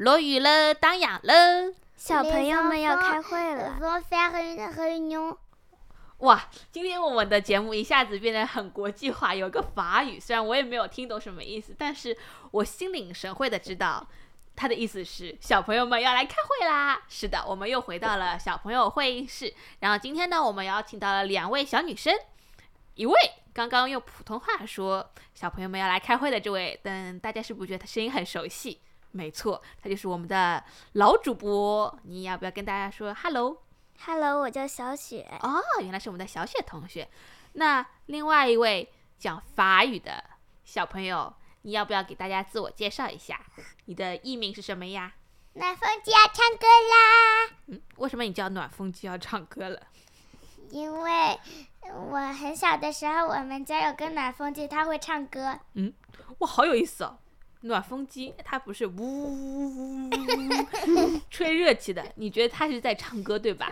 落雨了，当阳了。小朋友们要开会了。哇，今天我们的节目一下子变得很国际化，有个法语，虽然我也没有听懂什么意思，但是我心领神会的知道，他的意思是小朋友们要来开会啦。是的，我们又回到了小朋友会议室，然后今天呢，我们邀请到了两位小女生，一位刚刚用普通话说小朋友们要来开会的这位，但大家是不是觉得她声音很熟悉？没错，他就是我们的老主播。你要不要跟大家说 hello？hello，我叫小雪。哦，原来是我们的小雪同学。那另外一位讲法语的小朋友，你要不要给大家自我介绍一下？你的艺名是什么呀？暖风机要唱歌啦！嗯，为什么你叫暖风机要唱歌了？因为我很小的时候，我们家有个暖风机，它会唱歌。嗯，哇，好有意思哦。暖风机它不是呜呜呜吹热气的，你觉得它是在唱歌对吧？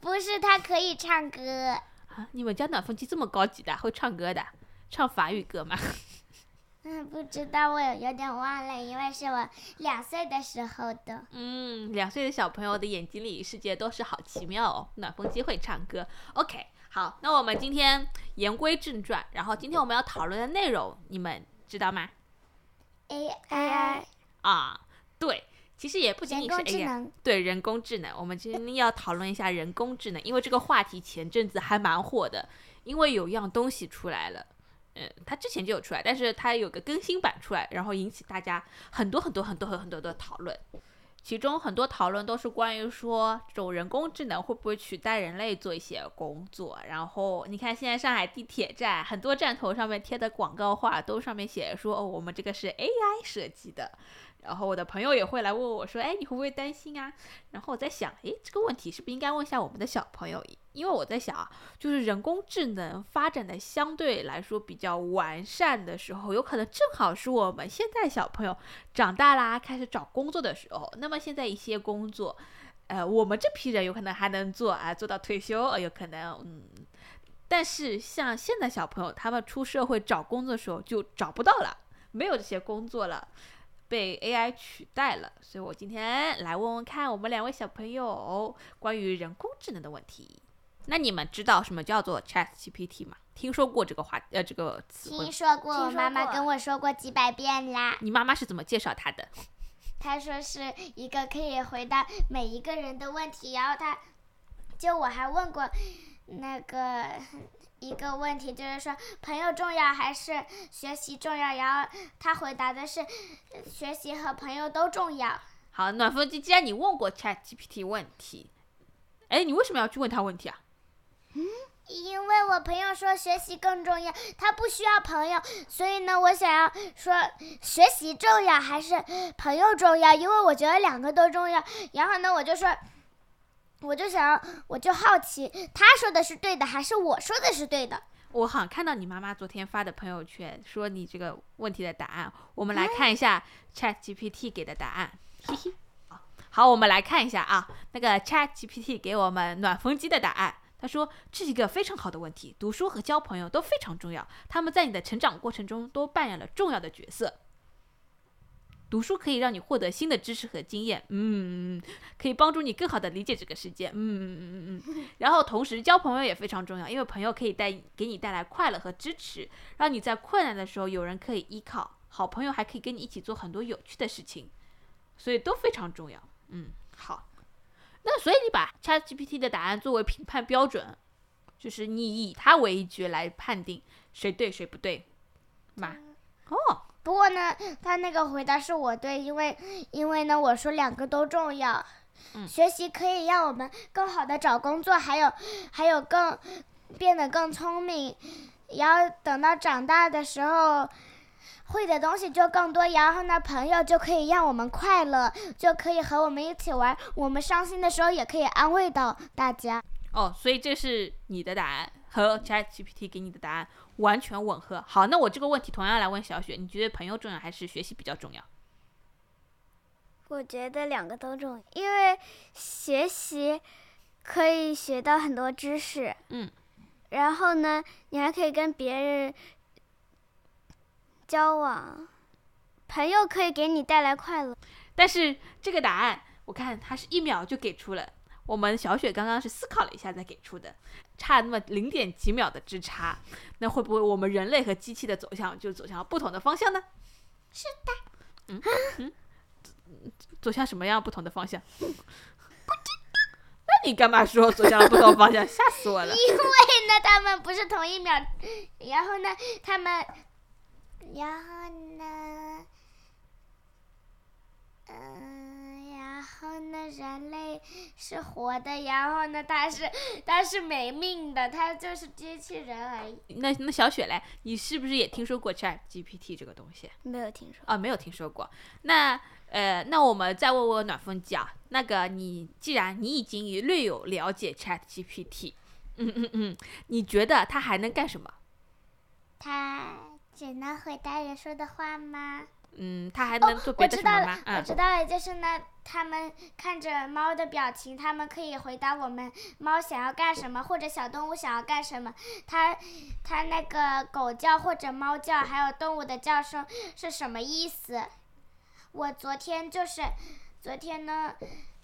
不是，它可以唱歌。啊，你们家暖风机这么高级的，会唱歌的，唱法语歌吗？嗯，不知道，我有有点忘了，因为是我两岁的时候的。嗯，两岁的小朋友的眼睛里世界都是好奇妙哦。暖风机会唱歌，OK，好，那我们今天言归正传，然后今天我们要讨论的内容，你们知道吗？AI 啊，对，其实也不仅仅是 AI，对人工智能。我们今天要讨论一下人工智能，因为这个话题前阵子还蛮火的，因为有样东西出来了，嗯，它之前就有出来，但是它有个更新版出来，然后引起大家很多很多很多很多的讨论。其中很多讨论都是关于说，这种人工智能会不会取代人类做一些工作？然后你看，现在上海地铁站很多站头上面贴的广告画，都上面写着说，哦，我们这个是 AI 设计的。然后我的朋友也会来问我说：“哎，你会不会担心啊？”然后我在想，哎，这个问题是不是应该问一下我们的小朋友？因为我在想啊，就是人工智能发展的相对来说比较完善的时候，有可能正好是我们现在小朋友长大啦，开始找工作的时候。那么现在一些工作，呃，我们这批人有可能还能做啊，做到退休，有可能，嗯。但是像现在小朋友，他们出社会找工作的时候就找不到了，没有这些工作了。被 AI 取代了，所以我今天来问问看我们两位小朋友关于人工智能的问题。那你们知道什么叫做 ChatGPT 吗？听说过这个话呃这个词？听说过，我妈妈跟我说过几百遍啦。你妈妈是怎么介绍它的？她说是一个可以回答每一个人的问题，然后她就我还问过那个。一个问题就是说，朋友重要还是学习重要？然后他回答的是，学习和朋友都重要。好，暖风机，既然你问过 Chat GPT 问题，哎，你为什么要去问他问题啊？嗯，因为我朋友说学习更重要，他不需要朋友，所以呢，我想要说学习重要还是朋友重要？因为我觉得两个都重要。然后呢，我就说。我就想，我就好奇，他说的是对的，还是我说的是对的？我好像看到你妈妈昨天发的朋友圈，说你这个问题的答案。我们来看一下 Chat GPT 给的答案。嘿嘿，好，我们来看一下啊，那个 Chat GPT 给我们暖风机的答案。他说这是一个非常好的问题，读书和交朋友都非常重要，他们在你的成长过程中都扮演了重要的角色。读书可以让你获得新的知识和经验，嗯，可以帮助你更好的理解这个世界，嗯嗯嗯嗯然后同时交朋友也非常重要，因为朋友可以带给你带来快乐和支持，让你在困难的时候有人可以依靠。好朋友还可以跟你一起做很多有趣的事情，所以都非常重要。嗯，好。那所以你把 ChatGPT 的答案作为评判标准，就是你以它为依据来判定谁对谁不对，吗？哦。不过呢，他那个回答是我对，因为因为呢，我说两个都重要。学习可以让我们更好的找工作，还有还有更变得更聪明。然后等到长大的时候，会的东西就更多。然后呢，朋友就可以让我们快乐，就可以和我们一起玩。我们伤心的时候也可以安慰到大家。哦，所以这是你的答案和 ChatGPT 给你的答案完全吻合。好，那我这个问题同样来问小雪，你觉得朋友重要还是学习比较重要？我觉得两个都重要，因为学习可以学到很多知识，嗯，然后呢，你还可以跟别人交往，朋友可以给你带来快乐。但是这个答案，我看他是一秒就给出了。我们小雪刚刚是思考了一下再给出的，差那么零点几秒的之差，那会不会我们人类和机器的走向就走向不同的方向呢？是的。嗯嗯，走向什么样不同的方向？不知道。那你干嘛说走向了不同方向？吓死我了！因为呢，他们不是同一秒，然后呢，他们，然后呢，嗯，然后呢，人类是活的，然后呢，它是 它是没命的，它就是机器人而已。那那小雪嘞，你是不是也听说过 Chat GPT 这个东西？没有听说啊，没有听说过。那呃，那我们再问问暖风机啊，那个你既然你已经略有了解 Chat GPT，嗯嗯嗯，你觉得它还能干什么？它只能回答人说的话吗？嗯，它还能做别的什么吗？我知道了，就是呢，他们看着猫的表情，他们可以回答我们猫想要干什么，或者小动物想要干什么。它它那个狗叫或者猫叫，还有动物的叫声是什么意思？我昨天就是，昨天呢，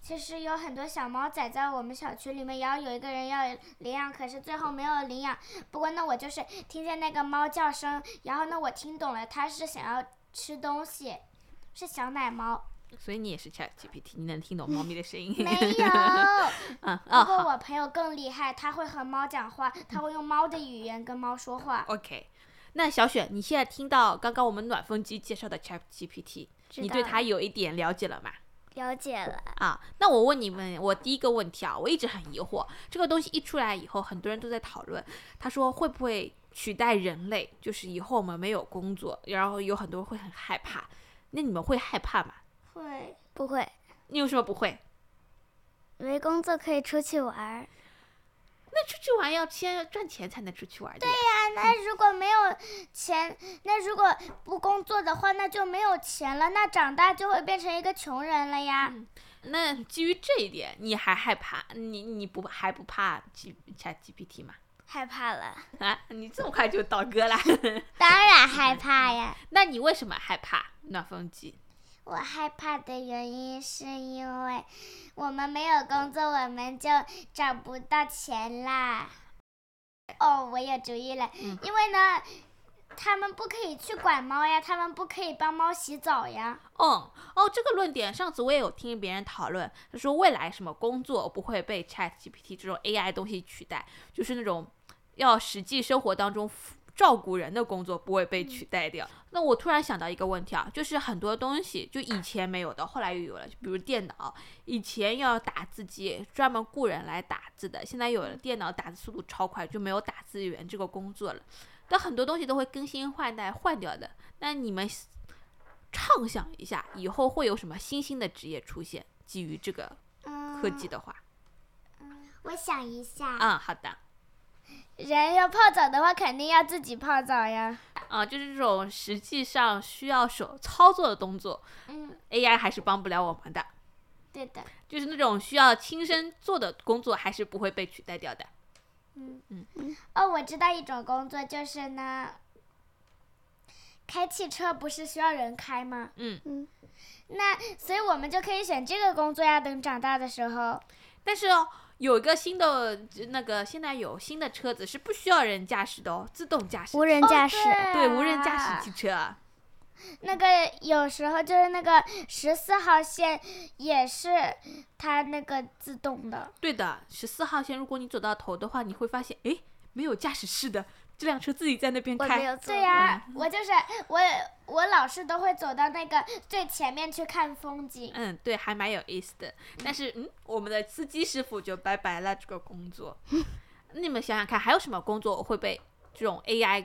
其实有很多小猫仔在我们小区里面，然后有一个人要领养，可是最后没有领养。不过呢，我就是听见那个猫叫声，然后呢，我听懂了，它是想要。吃东西，是小奶猫。所以你也是 Chat GPT，你能听懂猫咪的声音？没有。嗯不过我朋友更厉害，他会和猫讲话，他会用猫的语言跟猫说话。OK，那小雪，你现在听到刚刚我们暖风机介绍的 Chat GPT，你对它有一点了解了吗？了解了。啊，那我问你们，我第一个问题啊，我一直很疑惑，这个东西一出来以后，很多人都在讨论，他说会不会？取代人类，就是以后我们没有工作，然后有很多人会很害怕。那你们会害怕吗？会，不会？你有什么不会？没工作可以出去玩。那出去玩要先赚钱才能出去玩。对呀，那如果没有钱，那如果不工作的话，那就没有钱了，那长大就会变成一个穷人了呀。那基于这一点，你还害怕？你你不还不怕 G Chat GPT 吗？害怕了啊！你这么快就倒戈了？当然害怕呀。那你为什么害怕暖风机？我害怕的原因是因为我们没有工作，我们就找不到钱啦。哦，我有主意了，因为呢，他们不可以去管猫呀，他们不可以帮猫洗澡呀。哦，哦，这个论点上次我也有听别人讨论，他说未来什么工作不会被 Chat GPT 这种 AI 东西取代，就是那种。要实际生活当中照顾人的工作不会被取代掉。那我突然想到一个问题啊，就是很多东西就以前没有的，后来又有了，就比如电脑，以前要打字机，专门雇人来打字的，现在有了电脑，打字速度超快，就没有打字员这个工作了。但很多东西都会更新换代换掉的。那你们畅想一下，以后会有什么新兴的职业出现？基于这个科技的话，嗯，我想一下。嗯，好的。人要泡澡的话，肯定要自己泡澡呀。啊，就是这种实际上需要手操作的动作，嗯，AI 还是帮不了我们的。对的。就是那种需要亲身做的工作，还是不会被取代掉的。嗯嗯嗯。哦，我知道一种工作，就是呢，开汽车不是需要人开吗？嗯嗯。那所以我们就可以选这个工作呀，等长大的时候。但是哦。有一个新的那个，现在有新的车子是不需要人驾驶的哦，自动驾驶。无人驾驶，对，无人驾驶汽车。那个有时候就是那个十四号线也是它那个自动的。对的，十四号线，如果你走到头的话，你会发现，哎，没有驾驶室的。这辆车自己在那边开，对呀，我就是我，我老是都会走到那个最前面去看风景。嗯，对，还蛮有意思的。但是，嗯，我们的司机师傅就拜拜了这个工作。你们想想看，还有什么工作会被这种 AI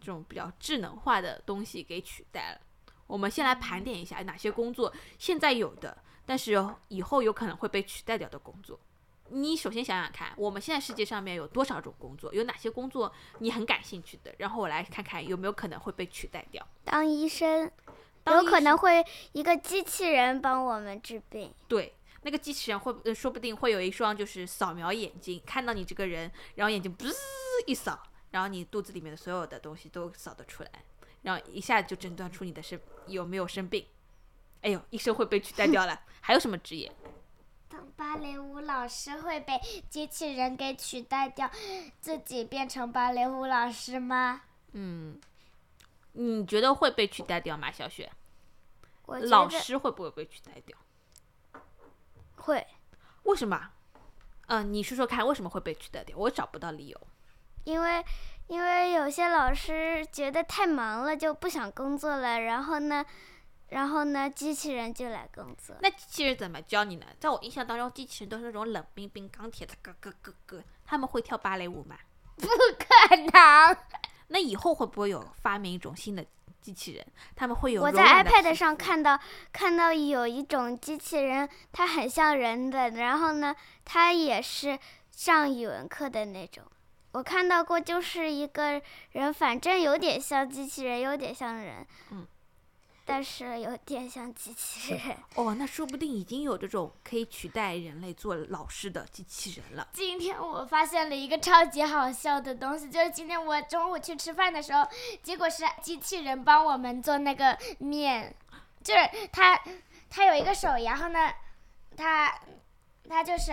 这种比较智能化的东西给取代了？我们先来盘点一下哪些工作现在有的，但是以后有可能会被取代掉的工作。你首先想想看，我们现在世界上面有多少种工作？有哪些工作你很感兴趣的？然后我来看看有没有可能会被取代掉。当医生，有可能会一个机器人帮我们治病。对，那个机器人会，说不定会有一双就是扫描眼睛，看到你这个人，然后眼睛噗一扫，然后你肚子里面的所有的东西都扫得出来。然后一下就诊断出你的生有没有生病。哎呦，医生会被取代掉了。还有什么职业？当芭蕾舞老师会被机器人给取代掉，自己变成芭蕾舞老师吗？嗯，你觉得会被取代掉吗？小雪，老师会不会被取代掉？会。为什么？嗯，你说说看，为什么会被取代掉？我找不到理由。因为，因为有些老师觉得太忙了，就不想工作了。然后呢？然后呢，机器人就来工作。那机器人怎么教你呢？在我印象当中，机器人都是那种冷冰冰、钢铁的，咯咯咯咯。他们会跳芭蕾舞吗？不可能。那以后会不会有发明一种新的机器人？他们会有？我在 iPad 上看到看到有一种机器人，它很像人的，然后呢，它也是上语文课的那种。我看到过，就是一个人，反正有点像机器人，有点像人。嗯。但是有点像机器人哦，那说不定已经有这种可以取代人类做老师的机器人了。今天我发现了一个超级好笑的东西，就是今天我中午去吃饭的时候，结果是机器人帮我们做那个面，就是他他有一个手，然后呢，他他就是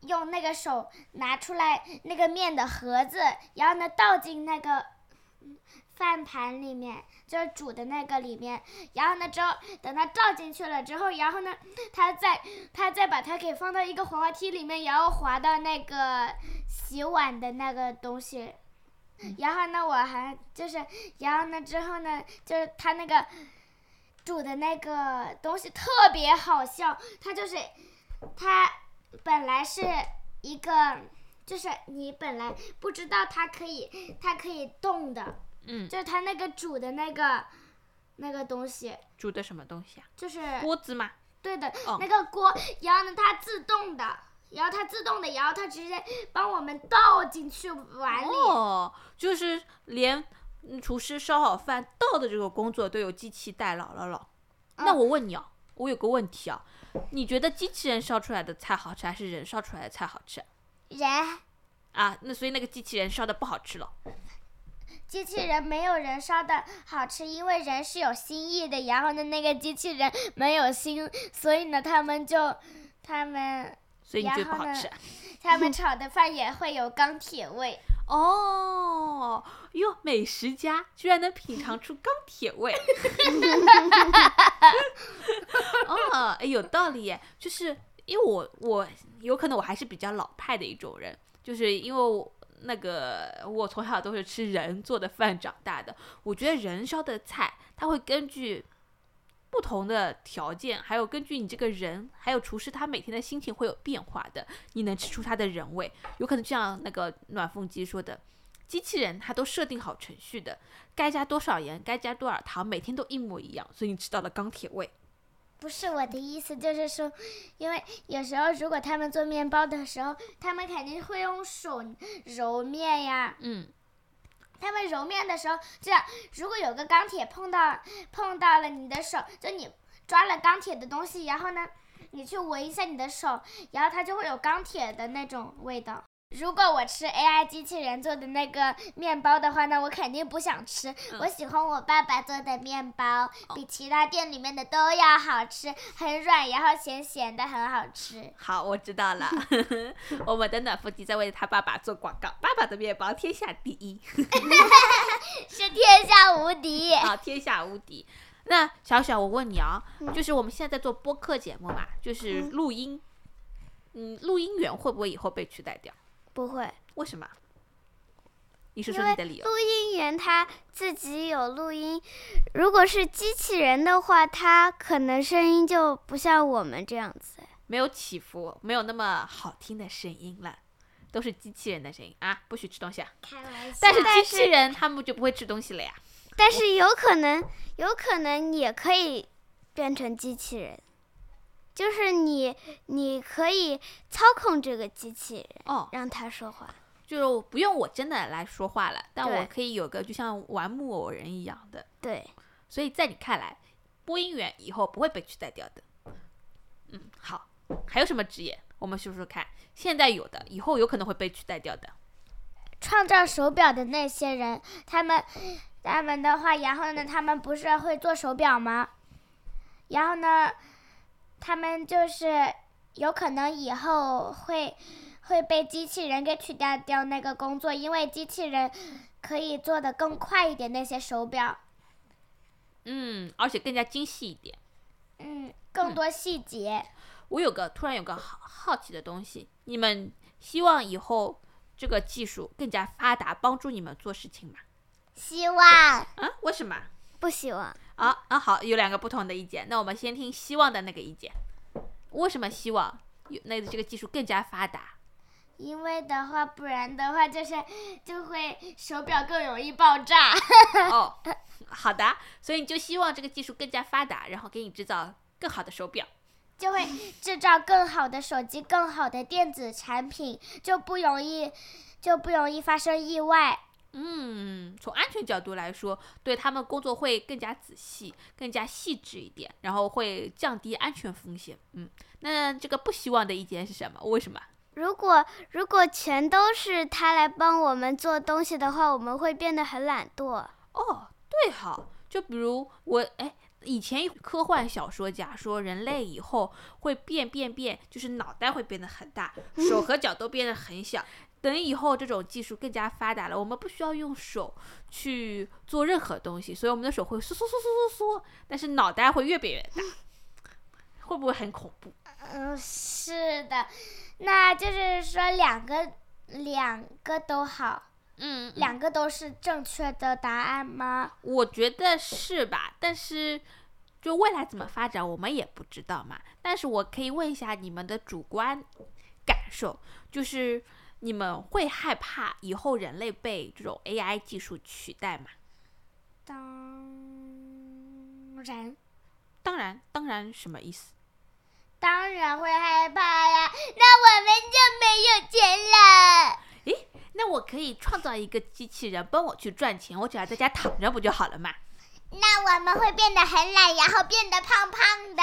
用那个手拿出来那个面的盒子，然后呢倒进那个。饭盘里面就是煮的那个里面，然后呢之后等它倒进去了之后，然后呢，它再它再把它给放到一个滑滑梯里面，然后滑到那个洗碗的那个东西，然后呢我还就是，然后呢之后呢就是它那个煮的那个东西特别好笑，它就是它本来是一个，就是你本来不知道它可以它可以动的。嗯，就是它那个煮的那个那个东西，煮的什么东西啊？就是锅子吗？对的，那个锅，然后呢，它自动的，然后它自动的，然后它直接帮我们倒进去碗里。哦，就是连厨师烧好饭倒的这个工作都有机器代劳了了。那我问你哦，我有个问题啊，你觉得机器人烧出来的菜好吃，还是人烧出来的菜好吃？人。啊，那所以那个机器人烧的不好吃了。机器人没有人烧的好吃，因为人是有心意的。然后呢，那个机器人没有心，所以呢，他们就，他们，所以就不好吃。他们炒的饭也会有钢铁味。哦，哟，美食家居然能品尝出钢铁味。哦，哎，有道理耶。就是因为我，我有可能我还是比较老派的一种人，就是因为我。那个，我从小都是吃人做的饭长大的。我觉得人烧的菜，它会根据不同的条件，还有根据你这个人，还有厨师他每天的心情会有变化的。你能吃出它的人味，有可能就像那个暖风机说的，机器人它都设定好程序的，该加多少盐，该加多少糖，每天都一模一样，所以你吃到了钢铁味。不是我的意思，就是说，因为有时候如果他们做面包的时候，他们肯定会用手揉面呀。嗯。他们揉面的时候，这样如果有个钢铁碰到碰到了你的手，就你抓了钢铁的东西，然后呢，你去闻一下你的手，然后它就会有钢铁的那种味道。如果我吃 AI 机器人做的那个面包的话，那我肯定不想吃。我喜欢我爸爸做的面包，比其他店里面的都要好吃，很软，然后咸咸的，很好吃。好，我知道了。我们的暖腹鸡在为他爸爸做广告，爸爸的面包天下第一，是天下无敌。啊，天下无敌。那小小，我问你啊，就是我们现在在做播客节目嘛，就是录音，嗯，录音员会不会以后被取代掉？不会，为什么？你说说你的理由。录音员他自己有录音，如果是机器人的话，他可能声音就不像我们这样子，没有起伏，没有那么好听的声音了，都是机器人的声音啊！不许吃东西啊！开玩笑。但是机器人他们就不会吃东西了呀。但是有可能，有可能也可以变成机器人。就是你，你可以操控这个机器人，哦，让它说话，就不用我真的来说话了，但我可以有个就像玩木偶人一样的，对。所以在你看来，播音员以后不会被取代掉的。嗯，好，还有什么职业？我们说说看，现在有的，以后有可能会被取代掉的。创造手表的那些人，他们，他们的话，然后呢，他们不是会做手表吗？然后呢，他们就是有可能以后会会被机器人给取代掉那个工作，因为机器人可以做的更快一点那些手表。嗯，而且更加精细一点。嗯，更多细节。我有个突然有个好好奇的东西，你们希望以后？这个技术更加发达，帮助你们做事情吗？希望。啊？为什么？不希望。啊啊，好，有两个不同的意见。那我们先听希望的那个意见。为什么希望有那个这个技术更加发达？因为的话，不然的话就是就会手表更容易爆炸。哦，好的。所以你就希望这个技术更加发达，然后给你制造更好的手表。就会制造更好的手机，更好的电子产品，就不容易，就不容易发生意外。嗯，从安全角度来说，对他们工作会更加仔细，更加细致一点，然后会降低安全风险。嗯，那这个不希望的意见是什么？为什么？如果如果全都是他来帮我们做东西的话，我们会变得很懒惰。哦，对，哈，就比如我，哎。以前科幻小说家说，人类以后会变变变，就是脑袋会变得很大，手和脚都变得很小。等以后这种技术更加发达了，我们不需要用手去做任何东西，所以我们的手会缩缩缩缩缩缩，但是脑袋会越变越大，会不会很恐怖？嗯，是的，那就是说两个两个都好。嗯，两个都是正确的答案吗？我觉得是吧，但是就未来怎么发展，我们也不知道嘛。但是我可以问一下你们的主观感受，就是你们会害怕以后人类被这种 AI 技术取代吗？当然，当然，当然，什么意思？当然会害怕呀，那我们就没有钱了。诶。那我可以创造一个机器人帮我去赚钱，我只要在家躺着不就好了嘛？那我们会变得很懒，然后变得胖胖的。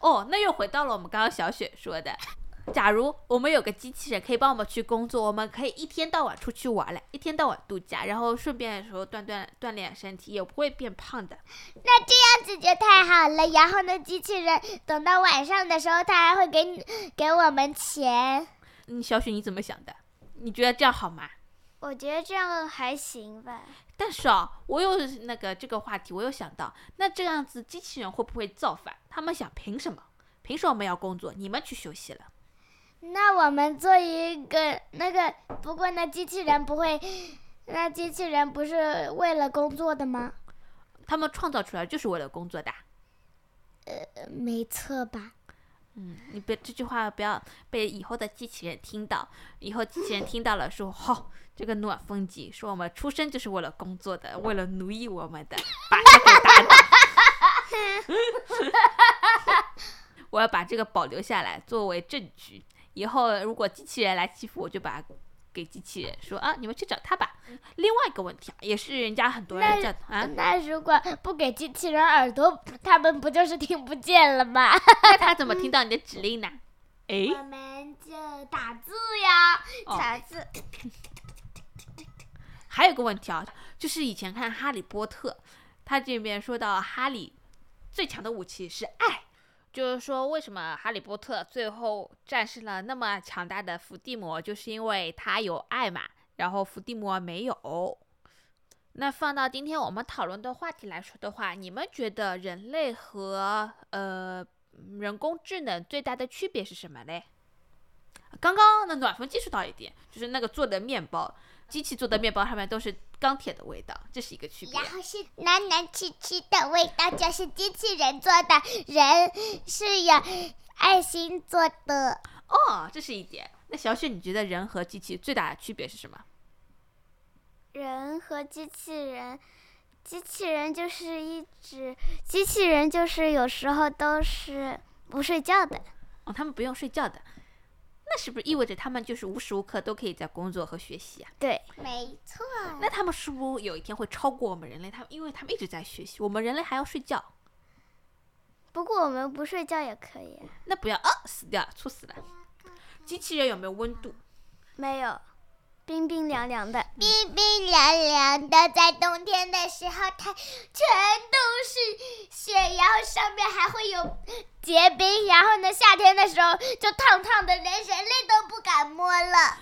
哦，那又回到了我们刚刚小雪说的，假如我们有个机器人可以帮我们去工作，我们可以一天到晚出去玩了，一天到晚度假，然后顺便的时候锻锻锻炼身体，也不会变胖的。那这样子就太好了。然后呢，机器人等到晚上的时候，它还会给你给我们钱。嗯，小雪你怎么想的？你觉得这样好吗？我觉得这样还行吧。但是啊，我有那个这个话题，我有想到，那这样子机器人会不会造反？他们想凭什么？凭什么我们要工作，你们去休息了？那我们做一个那个，不过那机器人不会，那机器人不是为了工作的吗？他们创造出来就是为了工作的。呃，没错吧？嗯，你别这句话不要被以后的机器人听到。以后机器人听到了说：“吼，这个暖风机说我们出生就是为了工作的，为了奴役我们的，把他给打倒。”我要把这个保留下来作为证据。以后如果机器人来欺负我，就把。给机器人说啊，你们去找他吧。另外一个问题啊，也是人家很多人在啊，那如果不给机器人耳朵，他们不就是听不见了吗？那他怎么听到你的指令呢？哎，我们就打字呀，打字。还有个问题啊，就是以前看《哈利波特》，他这边说到哈利最强的武器是爱。就是说，为什么哈利波特最后战胜了那么强大的伏地魔，就是因为他有爱嘛。然后伏地魔没有。那放到今天我们讨论的话题来说的话，你们觉得人类和呃人工智能最大的区别是什么嘞？刚刚那暖风技术到一点，就是那个做的面包。机器做的面包上面都是钢铁的味道，这是一个区别。然后是难难吃吃的味道，就是机器人做的，人是有爱心做的。哦，这是一点。那小雪，你觉得人和机器最大的区别是什么？人和机器人，机器人就是一直，机器人就是有时候都是不睡觉的。哦，他们不用睡觉的。那是不是意味着他们就是无时无刻都可以在工作和学习啊？对，没错。那他们是不是有一天会超过我们人类？他们因为他们一直在学习，我们人类还要睡觉。不过我们不睡觉也可以。那不要啊，死掉了，猝死了。机器人有没有温度？没有。冰冰凉凉的，冰冰凉凉的，在冬天的时候，它全都是雪，然后上面还会有结冰，然后呢，夏天的时候就烫烫的，连人类都不敢摸了。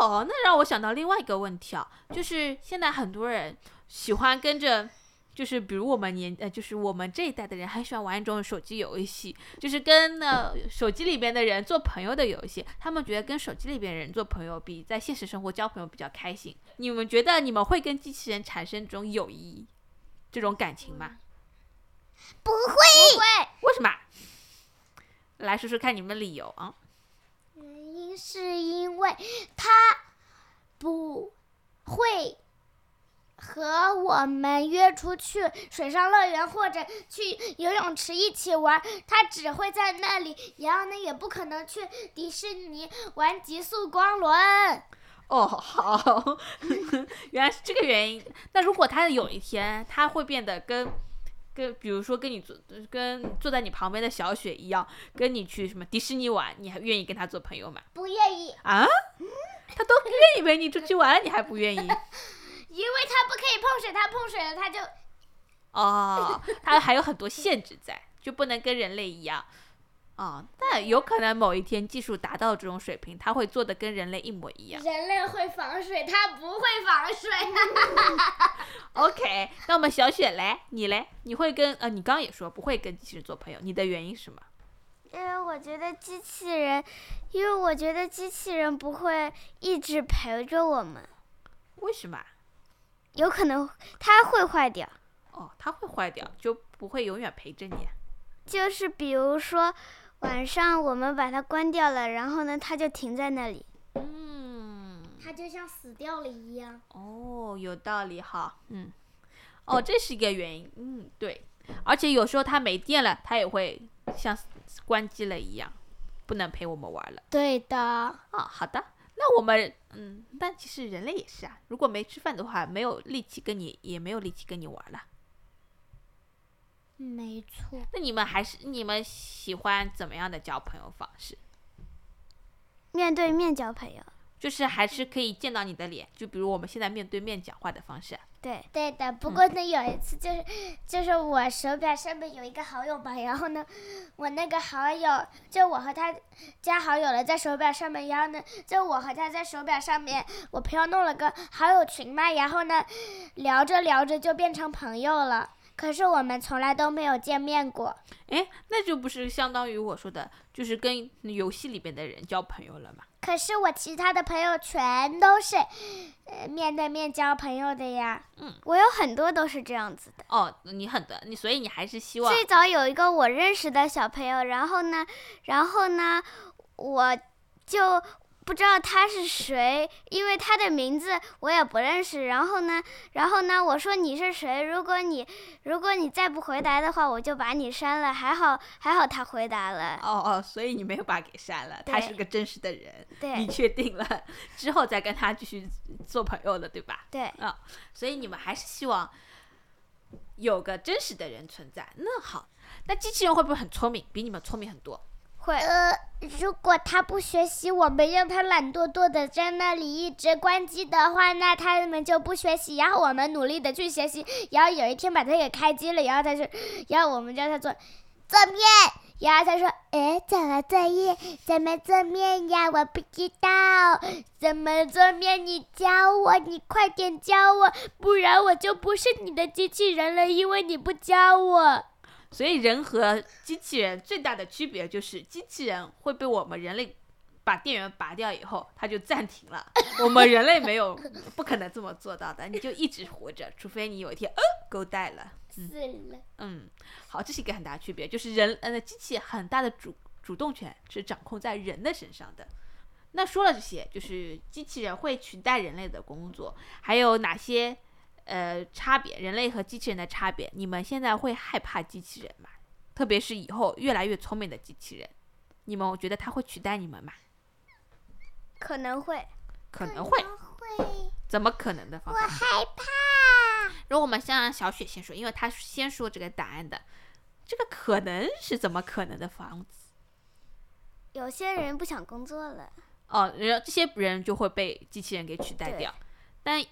哦，那让我想到另外一个问题啊，就是现在很多人喜欢跟着。就是比如我们年呃，就是我们这一代的人很喜欢玩一种手机游戏，就是跟呃手机里边的人做朋友的游戏。他们觉得跟手机里边人做朋友比在现实生活交朋友比较开心。你们觉得你们会跟机器人产生这种友谊、这种感情吗？不会，不会。为什么？来说说看你们的理由啊。原因是因为他不会。和我们约出去水上乐园或者去游泳池一起玩，他只会在那里，然后呢也不可能去迪士尼玩极速光轮。哦，好，原来是这个原因。那如果他有一天他会变得跟跟，比如说跟你坐跟坐在你旁边的小雪一样，跟你去什么迪士尼玩，你还愿意跟他做朋友吗？不愿意啊？他都愿意陪你出去玩了，你还不愿意？因为它不可以碰水，它碰水了它就，哦，它还有很多限制在，就不能跟人类一样，哦，但有可能某一天技术达到这种水平，它会做的跟人类一模一样。人类会防水，它不会防水。OK，那我们小雪来，你嘞，你会跟呃，你刚刚也说不会跟机器人做朋友，你的原因是什么？因为我觉得机器人，因为我觉得机器人不会一直陪着我们。为什么？有可能它会坏掉，哦，它会坏掉，就不会永远陪着你。就是比如说，晚上我们把它关掉了，然后呢，它就停在那里。嗯，它就像死掉了一样。哦，有道理哈。嗯，哦，这是一个原因。嗯，对。而且有时候它没电了，它也会像关机了一样，不能陪我们玩了。对的。哦，好的。那我们，嗯，但其实人类也是啊。如果没吃饭的话，没有力气跟你，也没有力气跟你玩了。没错。那你们还是你们喜欢怎么样的交朋友方式？面对面交朋友。就是还是可以见到你的脸，就比如我们现在面对面讲话的方式。对，对的。不过呢，有一次就是，就是我手表上面有一个好友嘛，然后呢，我那个好友就我和他加好友了，在手表上面，然后呢，就我和他在手表上面，我朋友弄了个好友群嘛，然后呢，聊着聊着就变成朋友了。可是我们从来都没有见面过。哎，那就不是相当于我说的，就是跟游戏里边的人交朋友了吗？可是我其他的朋友全都是，呃，面对面交朋友的呀。嗯，我有很多都是这样子的。哦，你很多，你所以你还是希望。最早有一个我认识的小朋友，然后呢，然后呢，我就。不知道他是谁，因为他的名字我也不认识。然后呢，然后呢，我说你是谁？如果你如果你再不回答的话，我就把你删了。还好还好他回答了。哦哦，所以你没有把给删了，他是个真实的人。对，你确定了之后再跟他继续做朋友了，对吧？对。啊，所以你们还是希望有个真实的人存在。那好，那机器人会不会很聪明？比你们聪明很多？会。呃，如果他不学习，我们让他懒惰惰的在那里一直关机的话，那他们就不学习。然后我们努力的去学习，然后有一天把他给开机了，然后他说，然后我们叫他做做面，然后他说，哎，怎么作业？怎么做面呀？我不知道怎么做面，你教我，你快点教我，不然我就不是你的机器人了，因为你不教我。所以人和机器人最大的区别就是，机器人会被我们人类把电源拔掉以后，它就暂停了。我们人类没有，不可能这么做到的。你就一直活着，除非你有一天呃狗带了，死了。嗯，好，这是一个很大的区别，就是人呃机器很大的主主动权是掌控在人的身上的。那说了这些，就是机器人会取代人类的工作，还有哪些？呃，差别，人类和机器人的差别，你们现在会害怕机器人吗？特别是以后越来越聪明的机器人，你们我觉得它会取代你们吗？可能会，可能会，会，怎么可能的方法？我害怕。如果我们先让小雪先说，因为她先说这个答案的，这个可能是怎么可能的房子？有些人不想工作了。哦，然后这些人就会被机器人给取代掉。但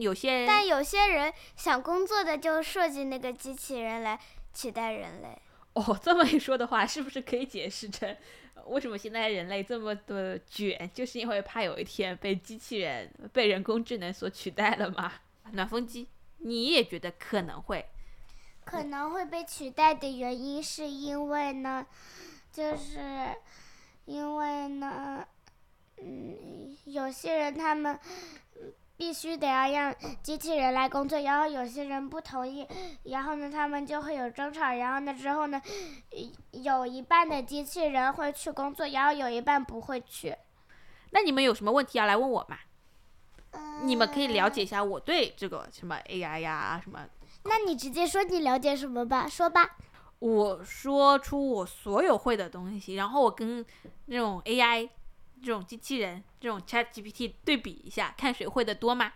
有些人，但有些人想工作的就设计那个机器人来取代人类。哦，这么一说的话，是不是可以解释成为什么现在人类这么的卷，就是因为怕有一天被机器人、被人工智能所取代了吗？暖风机，你也觉得可能会？可能会被取代的原因是因为呢，就是因为呢，嗯，有些人他们。必须得要让机器人来工作，然后有些人不同意，然后呢，他们就会有争吵，然后呢，之后呢，有一半的机器人会去工作，然后有一半不会去。那你们有什么问题要来问我吗？你们可以了解一下我对这个什么 AI 呀什么。那你直接说你了解什么吧，说吧。我说出我所有会的东西，然后我跟那种 AI。这种机器人，这种 Chat GPT 对比一下，看谁会的多吗？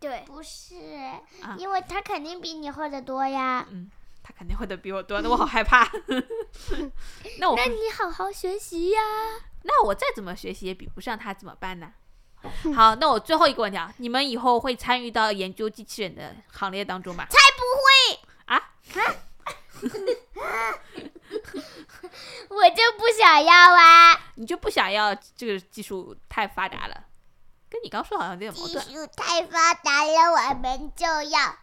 对，不是，因为他肯定比你会的多呀。嗯，他肯定会的比我多，那我好害怕。那我那你好好学习呀。那我再怎么学习也比不上他，怎么办呢？好，那我最后一个问题啊，你们以后会参与到研究机器人的行列当中吗？才不会啊！我就不想要啊！你就不想要这个技术太发达了？跟你刚说好像有点矛盾。技术太发达了，我们就要。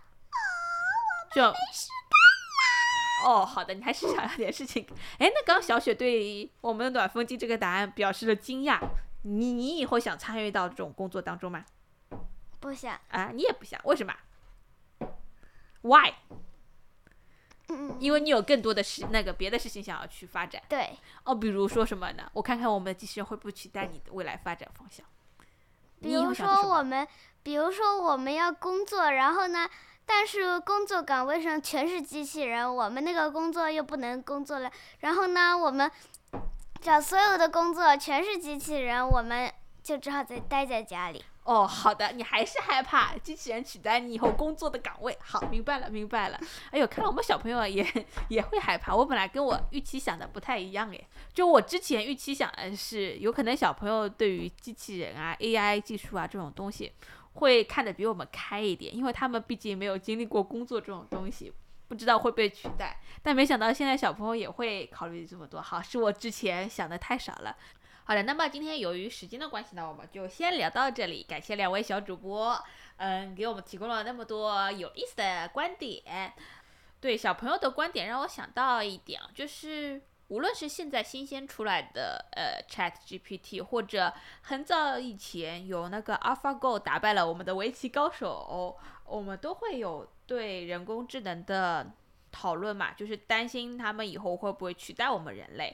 就没事干啦。哦，好的，你还是想要点事情。哎，那刚小雪对我们的暖风机这个答案表示了惊讶。你你以后想参与到这种工作当中吗？不想。啊，你也不想？为什么？Why？因为你有更多的事，那个别的事情想要去发展。对。哦，比如说什么呢？我看看我们的机器人会不会取代你的未来发展方向。比如说我们，比如说我们要工作，然后呢，但是工作岗位上全是机器人，我们那个工作又不能工作了。然后呢，我们找所有的工作全是机器人，我们就只好再待在家里。哦，好的，你还是害怕机器人取代你以后工作的岗位。好，明白了，明白了。哎呦，看来我们小朋友也也会害怕。我本来跟我预期想的不太一样诶，就我之前预期想的是，有可能小朋友对于机器人啊、AI 技术啊这种东西会看得比我们开一点，因为他们毕竟没有经历过工作这种东西，不知道会被取代。但没想到现在小朋友也会考虑这么多。好，是我之前想的太少了。好的，那么今天由于时间的关系呢，我们就先聊到这里。感谢两位小主播，嗯，给我们提供了那么多有意思的观点。对小朋友的观点，让我想到一点，就是无论是现在新鲜出来的呃 Chat GPT，或者很早以前有那个 AlphaGo 打败了我们的围棋高手，我们都会有对人工智能的讨论嘛，就是担心他们以后会不会取代我们人类。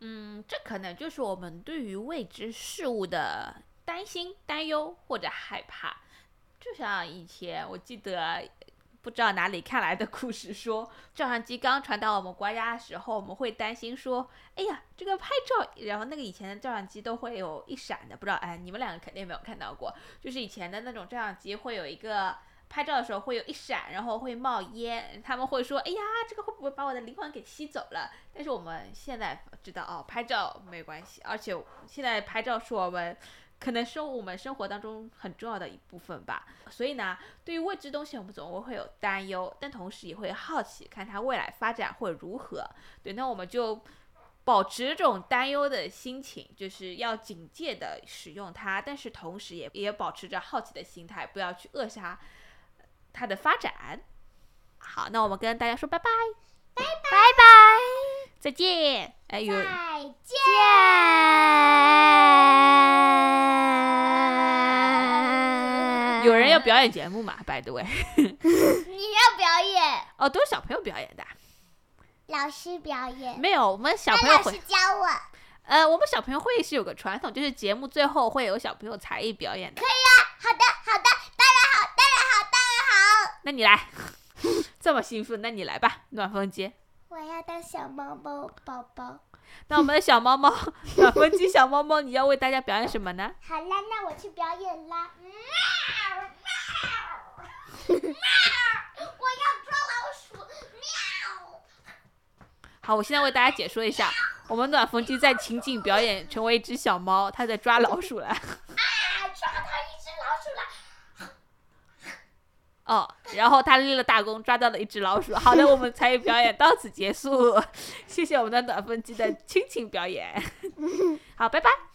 嗯，这可能就是我们对于未知事物的担心、担忧或者害怕。就像以前我记得不知道哪里看来的故事说，照相机刚传到我们国家的时候，我们会担心说，哎呀，这个拍照，然后那个以前的照相机都会有一闪的，不知道哎，你们两个肯定没有看到过，就是以前的那种照相机会有一个。拍照的时候会有一闪，然后会冒烟，他们会说：“哎呀，这个会不会把我的灵魂给吸走了？”但是我们现在知道哦，拍照没关系，而且现在拍照是我们可能是我们生活当中很重要的一部分吧。所以呢，对于未知东西，我们总会有担忧，但同时也会好奇，看它未来发展会如何。对，那我们就保持这种担忧的心情，就是要警戒的使用它，但是同时也也保持着好奇的心态，不要去扼杀。它的发展，好，那我们跟大家说拜拜，拜拜拜拜，再见，哎呦，再见，有人要表演节目嘛？百度哎，你要表演？哦，都是小朋友表演的，老师表演？没有，我们小朋友会教我。呃，我们小朋友会是有个传统，就是节目最后会有小朋友才艺表演的。可以啊，好的，好的，当然好，当然好，当然好。那你来，这么兴奋，那你来吧，暖风机。我要当小猫猫宝宝。那我们的小猫猫，暖风机小猫猫，你要为大家表演什么呢？好啦，那我去表演啦。喵喵喵！我要抓老鼠。喵。好，我现在为大家解说一下。我们暖风机在情景表演成为一只小猫，它在抓老鼠了。啊，抓到一只老鼠了！哦，然后他立了大功，抓到了一只老鼠。好的，我们才艺表演到此结束，谢谢我们的暖风机的亲情表演。好，拜拜。